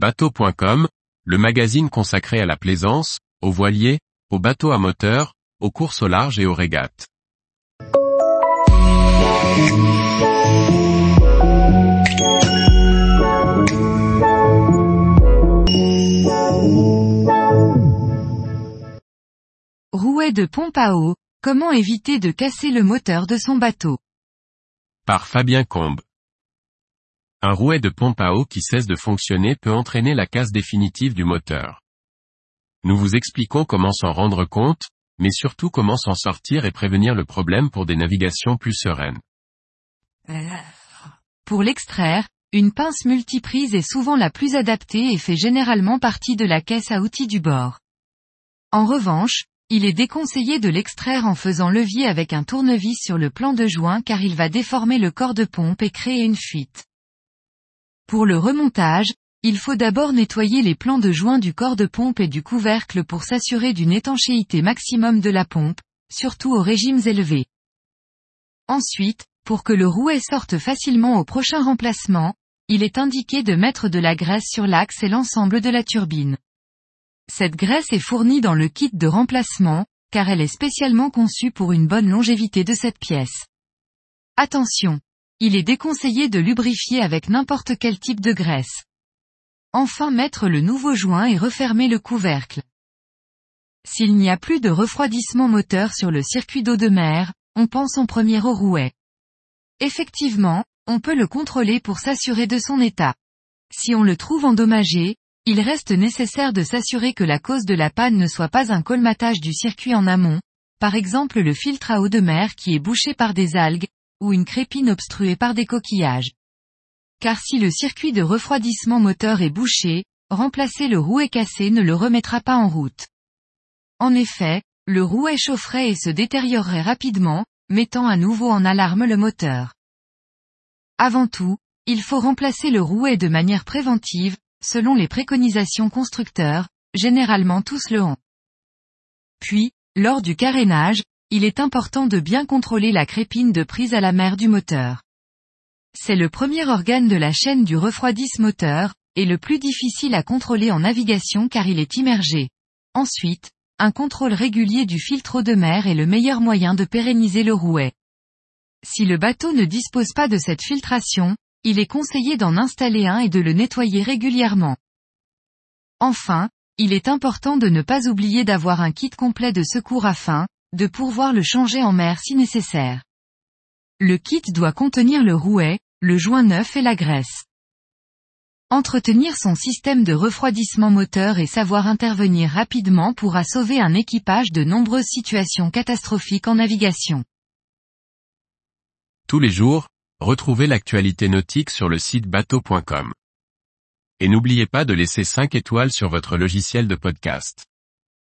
Bateau.com, le magazine consacré à la plaisance, aux voiliers, aux bateaux à moteur, aux courses au large et aux régates. Rouet de pompe à eau, comment éviter de casser le moteur de son bateau? Par Fabien Combe. Un rouet de pompe à eau qui cesse de fonctionner peut entraîner la casse définitive du moteur. Nous vous expliquons comment s'en rendre compte, mais surtout comment s'en sortir et prévenir le problème pour des navigations plus sereines. Pour l'extraire, une pince multiprise est souvent la plus adaptée et fait généralement partie de la caisse à outils du bord. En revanche, il est déconseillé de l'extraire en faisant levier avec un tournevis sur le plan de joint car il va déformer le corps de pompe et créer une fuite. Pour le remontage, il faut d'abord nettoyer les plans de joint du corps de pompe et du couvercle pour s'assurer d'une étanchéité maximum de la pompe, surtout aux régimes élevés. Ensuite, pour que le rouet sorte facilement au prochain remplacement, il est indiqué de mettre de la graisse sur l'axe et l'ensemble de la turbine. Cette graisse est fournie dans le kit de remplacement, car elle est spécialement conçue pour une bonne longévité de cette pièce. Attention! Il est déconseillé de lubrifier avec n'importe quel type de graisse. Enfin mettre le nouveau joint et refermer le couvercle. S'il n'y a plus de refroidissement moteur sur le circuit d'eau de mer, on pense en premier au rouet. Effectivement, on peut le contrôler pour s'assurer de son état. Si on le trouve endommagé, il reste nécessaire de s'assurer que la cause de la panne ne soit pas un colmatage du circuit en amont, par exemple le filtre à eau de mer qui est bouché par des algues, ou une crépine obstruée par des coquillages. Car si le circuit de refroidissement moteur est bouché, remplacer le rouet cassé ne le remettra pas en route. En effet, le rouet chaufferait et se détériorerait rapidement, mettant à nouveau en alarme le moteur. Avant tout, il faut remplacer le rouet de manière préventive, selon les préconisations constructeurs, généralement tous le ont. Puis, lors du carénage, il est important de bien contrôler la crépine de prise à la mer du moteur. C'est le premier organe de la chaîne du refroidissement moteur, et le plus difficile à contrôler en navigation car il est immergé. Ensuite, un contrôle régulier du filtre eau de mer est le meilleur moyen de pérenniser le rouet. Si le bateau ne dispose pas de cette filtration, il est conseillé d'en installer un et de le nettoyer régulièrement. Enfin, il est important de ne pas oublier d'avoir un kit complet de secours afin, de pouvoir le changer en mer si nécessaire. Le kit doit contenir le rouet, le joint neuf et la graisse. Entretenir son système de refroidissement moteur et savoir intervenir rapidement pourra sauver un équipage de nombreuses situations catastrophiques en navigation. Tous les jours, retrouvez l'actualité nautique sur le site bateau.com. Et n'oubliez pas de laisser 5 étoiles sur votre logiciel de podcast.